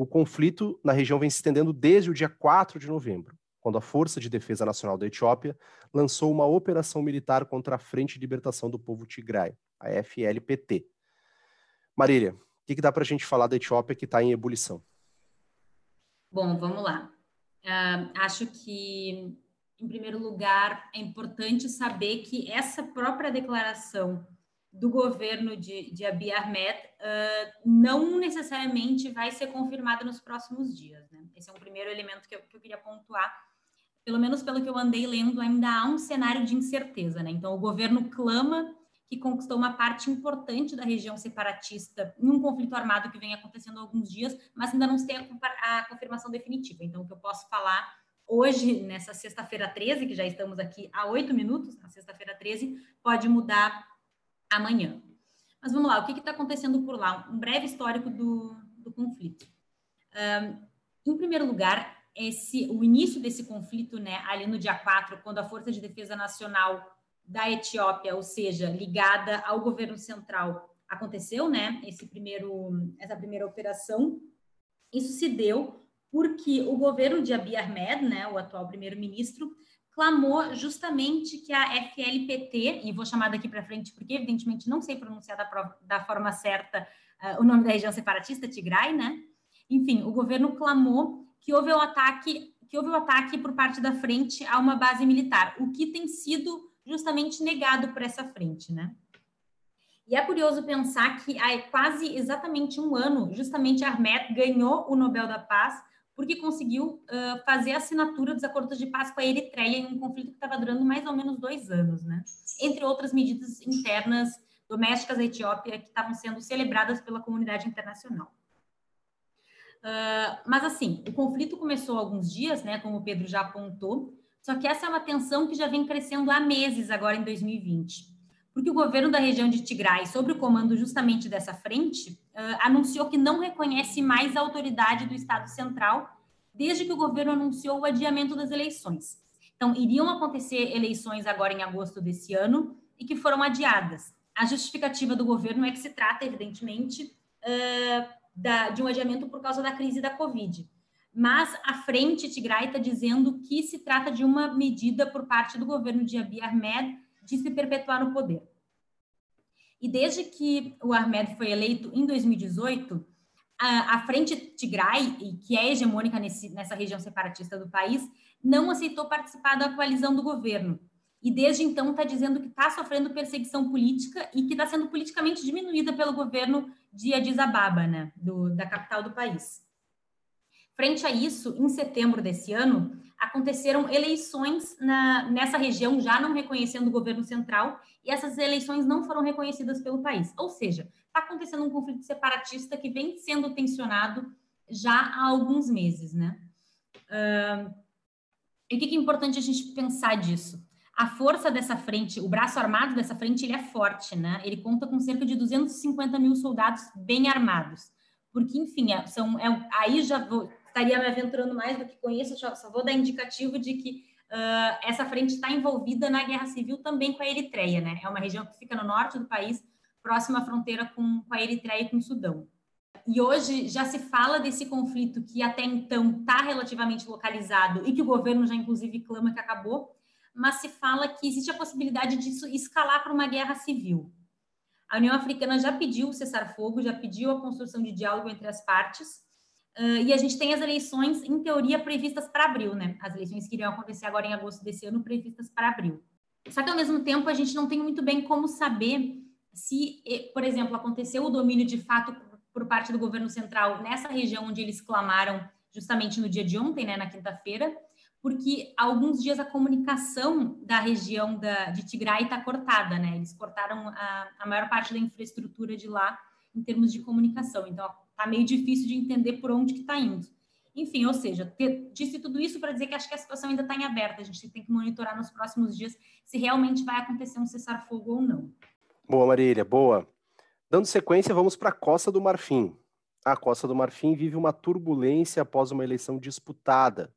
O conflito na região vem se estendendo desde o dia 4 de novembro, quando a Força de Defesa Nacional da Etiópia lançou uma operação militar contra a Frente de Libertação do Povo Tigray, a FLPT. Marília, o que, que dá para a gente falar da Etiópia que está em ebulição? Bom, vamos lá. Uh, acho que, em primeiro lugar, é importante saber que essa própria declaração do governo de, de Abiy Ahmed uh, não necessariamente vai ser confirmada nos próximos dias. Né? Esse é um primeiro elemento que eu, que eu, queria pontuar. Pelo menos pelo que eu andei lendo, ainda há um cenário de incerteza. Né? Então, o governo clama que conquistou uma parte importante da região separatista em um conflito armado que vem acontecendo há alguns dias, mas ainda não se tem a, a confirmação definitiva. Então, o que eu posso falar hoje, nessa sexta-feira 13, que já estamos aqui há oito minutos, na sexta-feira 13, pode mudar amanhã. Mas vamos lá, o que está acontecendo por lá? Um breve histórico do, do conflito. Um, em primeiro lugar, esse, o início desse conflito, né, ali no dia 4, quando a Força de Defesa Nacional da Etiópia, ou seja, ligada ao governo central, aconteceu, né, esse primeiro, essa primeira operação. Isso se deu porque o governo de Abiy Ahmed, né, o atual primeiro-ministro, clamou justamente que a FLPT, e vou chamar daqui para frente porque, evidentemente, não sei pronunciar da, da forma certa uh, o nome da região separatista, Tigray, né? Enfim, o governo clamou que houve o ataque, que houve o ataque por parte da frente a uma base militar, o que tem sido justamente negado por essa frente, né? E é curioso pensar que há quase exatamente um ano, justamente Ahmed ganhou o Nobel da Paz porque conseguiu uh, fazer a assinatura dos acordos de paz com a Eritreia em um conflito que estava durando mais ou menos dois anos, né? Entre outras medidas internas domésticas da Etiópia que estavam sendo celebradas pela comunidade internacional. Uh, mas assim, o conflito começou há alguns dias, né? Como o Pedro já apontou. Só que essa é uma tensão que já vem crescendo há meses agora em 2020. Porque o governo da região de Tigray, sob o comando justamente dessa frente, uh, anunciou que não reconhece mais a autoridade do Estado Central desde que o governo anunciou o adiamento das eleições. Então, iriam acontecer eleições agora em agosto desse ano e que foram adiadas. A justificativa do governo é que se trata, evidentemente, uh, da, de um adiamento por causa da crise da Covid. Mas a frente Tigray está dizendo que se trata de uma medida por parte do governo de Abiy Ahmed de se perpetuar no poder. E desde que o Ahmed foi eleito em 2018, a, a Frente Tigray, que é hegemônica nesse, nessa região separatista do país, não aceitou participar da coalizão do governo. E desde então está dizendo que está sofrendo perseguição política e que está sendo politicamente diminuída pelo governo de Addis Ababa, né, do, da capital do país. Frente a isso, em setembro desse ano, aconteceram eleições na, nessa região, já não reconhecendo o governo central, e essas eleições não foram reconhecidas pelo país. Ou seja, está acontecendo um conflito separatista que vem sendo tensionado já há alguns meses, né? Uh, e o que é importante a gente pensar disso? A força dessa frente, o braço armado dessa frente, ele é forte, né? Ele conta com cerca de 250 mil soldados bem armados. Porque, enfim, é, são, é, aí já vou, estaria me aventurando mais do que conheço, só vou dar indicativo de que uh, essa frente está envolvida na guerra civil também com a Eritreia, né? É uma região que fica no norte do país, próxima à fronteira com, com a Eritreia e com o Sudão. E hoje já se fala desse conflito que até então está relativamente localizado e que o governo já inclusive clama que acabou, mas se fala que existe a possibilidade disso escalar para uma guerra civil. A União Africana já pediu o cessar-fogo, já pediu a construção de diálogo entre as partes, Uh, e a gente tem as eleições, em teoria, previstas para abril, né? As eleições que iriam acontecer agora em agosto desse ano, previstas para abril. Só que, ao mesmo tempo, a gente não tem muito bem como saber se, por exemplo, aconteceu o domínio de fato por parte do governo central nessa região onde eles clamaram justamente no dia de ontem, né, na quinta-feira, porque há alguns dias a comunicação da região da, de Tigray está cortada, né? Eles cortaram a, a maior parte da infraestrutura de lá em termos de comunicação. Então, tá meio difícil de entender por onde que está indo. Enfim, ou seja, ter, disse tudo isso para dizer que acho que a situação ainda está em aberto. A gente tem que monitorar nos próximos dias se realmente vai acontecer um cessar-fogo ou não. Boa, Marília, boa. Dando sequência, vamos para a Costa do Marfim. A Costa do Marfim vive uma turbulência após uma eleição disputada.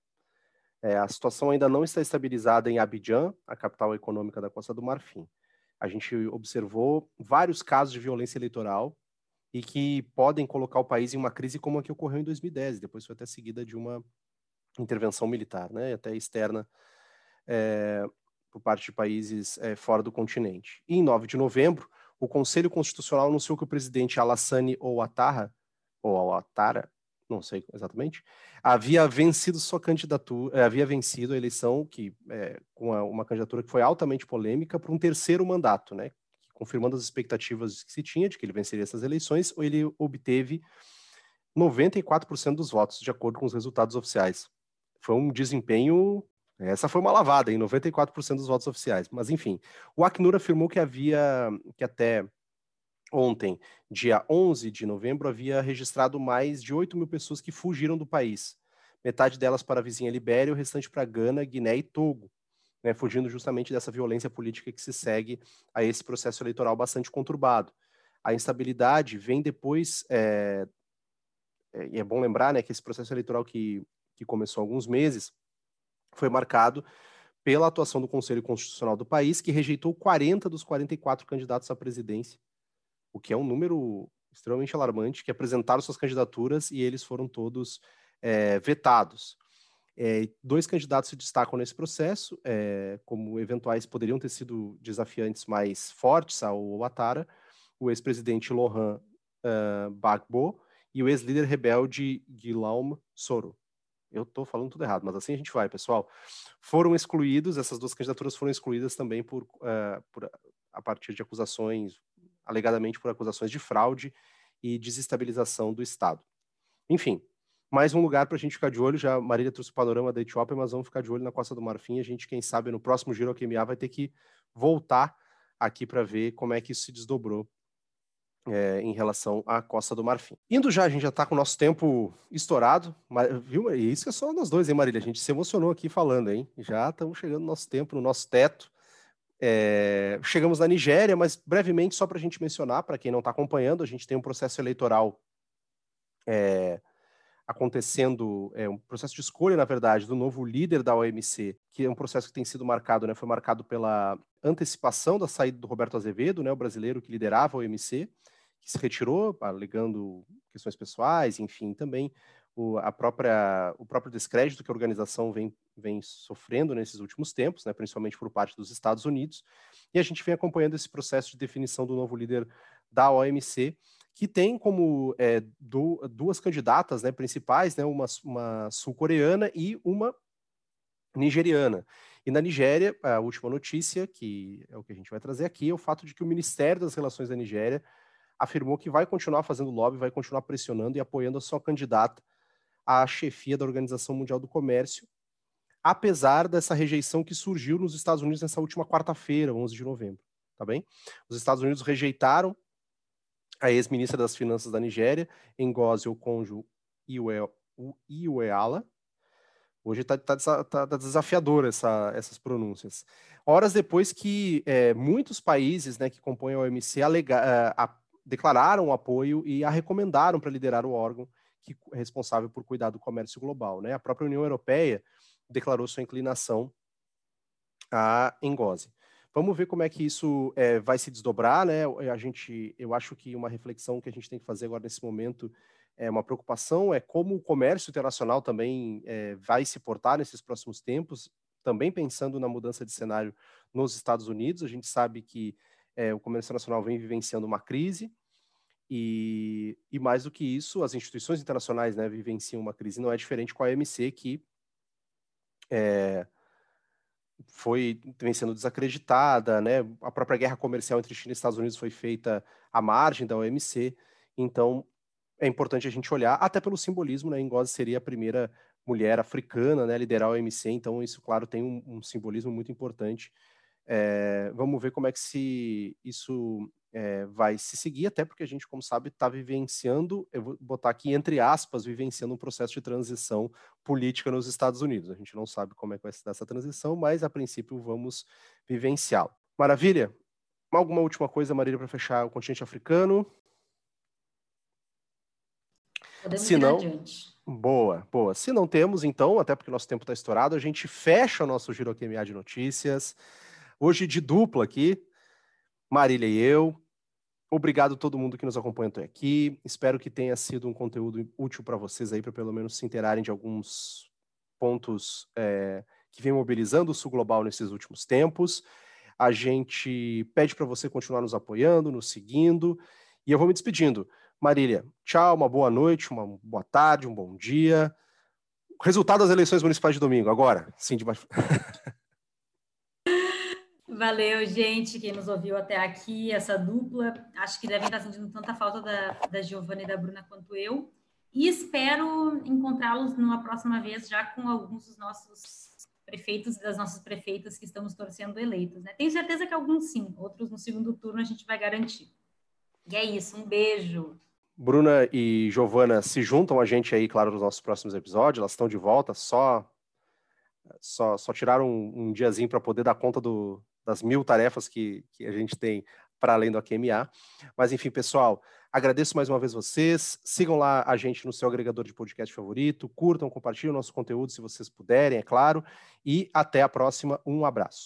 É, a situação ainda não está estabilizada em Abidjan, a capital econômica da Costa do Marfim. A gente observou vários casos de violência eleitoral e que podem colocar o país em uma crise como a que ocorreu em 2010, depois foi até seguida de uma intervenção militar, né, até externa é, por parte de países é, fora do continente. E em 9 de novembro, o Conselho Constitucional anunciou que o presidente Alassane Ouattara, ou Ouattara, não sei exatamente, havia vencido sua candidatura, eh, havia vencido a eleição que é, com uma candidatura que foi altamente polêmica para um terceiro mandato, né, confirmando as expectativas que se tinha de que ele venceria essas eleições, ele obteve 94% dos votos, de acordo com os resultados oficiais. Foi um desempenho. Essa foi uma lavada em 94% dos votos oficiais. Mas, enfim, o Acnur afirmou que havia, que até ontem, dia 11 de novembro, havia registrado mais de 8 mil pessoas que fugiram do país. Metade delas para a vizinha Libéria, o restante para Gana, Guiné e Togo né, fugindo justamente dessa violência política que se segue a esse processo eleitoral bastante conturbado. A instabilidade vem depois, é, é, e é bom lembrar né, que esse processo eleitoral que, que começou há alguns meses foi marcado pela atuação do Conselho Constitucional do país, que rejeitou 40 dos 44 candidatos à presidência, o que é um número extremamente alarmante, que apresentaram suas candidaturas e eles foram todos é, vetados. É, dois candidatos se destacam nesse processo, é, como eventuais poderiam ter sido desafiantes mais fortes ao Ouattara, o ex-presidente Laurent uh, Gbagbo e o ex-líder rebelde Guillaume Soro. Eu estou falando tudo errado, mas assim a gente vai, pessoal. Foram excluídos, essas duas candidaturas foram excluídas também por, uh, por a partir de acusações, alegadamente por acusações de fraude e desestabilização do Estado. Enfim, mais um lugar para a gente ficar de olho. Já a Marília trouxe o panorama da Etiópia, mas vamos ficar de olho na Costa do Marfim. A gente, quem sabe, no próximo Giro QMA vai ter que voltar aqui para ver como é que isso se desdobrou é, em relação à Costa do Marfim. Indo já, a gente já está com o nosso tempo estourado, mas, viu? E isso é só nós dois, hein, Marília? A gente se emocionou aqui falando, hein? Já estamos chegando no nosso tempo, no nosso teto. É, chegamos na Nigéria, mas brevemente, só para a gente mencionar, para quem não está acompanhando, a gente tem um processo eleitoral é, acontecendo, é, um processo de escolha, na verdade, do novo líder da OMC, que é um processo que tem sido marcado, né, foi marcado pela antecipação da saída do Roberto Azevedo, né, o brasileiro que liderava a OMC, que se retirou, alegando questões pessoais, enfim, também o, a própria, o próprio descrédito que a organização vem, vem sofrendo nesses últimos tempos, né, principalmente por parte dos Estados Unidos, e a gente vem acompanhando esse processo de definição do novo líder da OMC, que tem como é, do, duas candidatas né, principais, né, uma, uma sul-coreana e uma nigeriana. E na Nigéria, a última notícia, que é o que a gente vai trazer aqui, é o fato de que o Ministério das Relações da Nigéria afirmou que vai continuar fazendo lobby, vai continuar pressionando e apoiando a sua candidata à chefia da Organização Mundial do Comércio, apesar dessa rejeição que surgiu nos Estados Unidos nessa última quarta-feira, 11 de novembro, tá bem? Os Estados Unidos rejeitaram a ex-ministra das Finanças da Nigéria, Ngozi Okonjo-Iweala. Hoje está tá, tá, tá desafiador essa, essas pronúncias. Horas depois que é, muitos países né, que compõem a OMC alega, a, a, declararam apoio e a recomendaram para liderar o órgão que é responsável por cuidar do comércio global. Né? A própria União Europeia declarou sua inclinação a Ngozi. Vamos ver como é que isso é, vai se desdobrar, né? A gente, eu acho que uma reflexão que a gente tem que fazer agora nesse momento é uma preocupação é como o comércio internacional também é, vai se portar nesses próximos tempos, também pensando na mudança de cenário nos Estados Unidos. A gente sabe que é, o comércio internacional vem vivenciando uma crise e, e mais do que isso, as instituições internacionais né, vivenciam uma crise. Não é diferente com a OMC que é, foi vem sendo desacreditada, né? A própria guerra comercial entre China e Estados Unidos foi feita à margem da OMC, então é importante a gente olhar, até pelo simbolismo, né? Ngozi seria a primeira mulher africana, né, liderar a OMC, então isso, claro, tem um, um simbolismo muito importante. É, vamos ver como é que se isso é, vai se seguir, até porque a gente, como sabe, está vivenciando, eu vou botar aqui entre aspas, vivenciando um processo de transição política nos Estados Unidos. A gente não sabe como é que vai se dar essa transição, mas a princípio vamos vivenciá-lo. Maravilha? Alguma última coisa, Marília, para fechar o continente africano? Podemos Se não. Boa, boa. Se não temos, então, até porque nosso tempo está estourado, a gente fecha o nosso Giro QMA de notícias. Hoje de dupla aqui, Marília e eu. Obrigado a todo mundo que nos acompanha até aqui. Espero que tenha sido um conteúdo útil para vocês aí, para pelo menos se interarem de alguns pontos é, que vem mobilizando o Sul Global nesses últimos tempos. A gente pede para você continuar nos apoiando, nos seguindo. E eu vou me despedindo. Marília, tchau, uma boa noite, uma boa tarde, um bom dia. Resultado das eleições municipais de domingo, agora. Sim, de baixo. Valeu, gente, quem nos ouviu até aqui, essa dupla. Acho que devem estar sentindo tanta falta da, da Giovana e da Bruna quanto eu. E espero encontrá-los numa próxima vez, já com alguns dos nossos prefeitos e das nossas prefeitas que estamos torcendo eleitos. Né? Tenho certeza que alguns sim, outros no segundo turno a gente vai garantir. E é isso, um beijo. Bruna e Giovana se juntam a gente aí, claro, nos nossos próximos episódios. Elas estão de volta, só só, só tiraram um, um diazinho para poder dar conta do, das mil tarefas que, que a gente tem para além do AQMA. Mas, enfim, pessoal, agradeço mais uma vez vocês. Sigam lá a gente no seu agregador de podcast favorito, curtam, compartilhem o nosso conteúdo se vocês puderem, é claro. E até a próxima. Um abraço.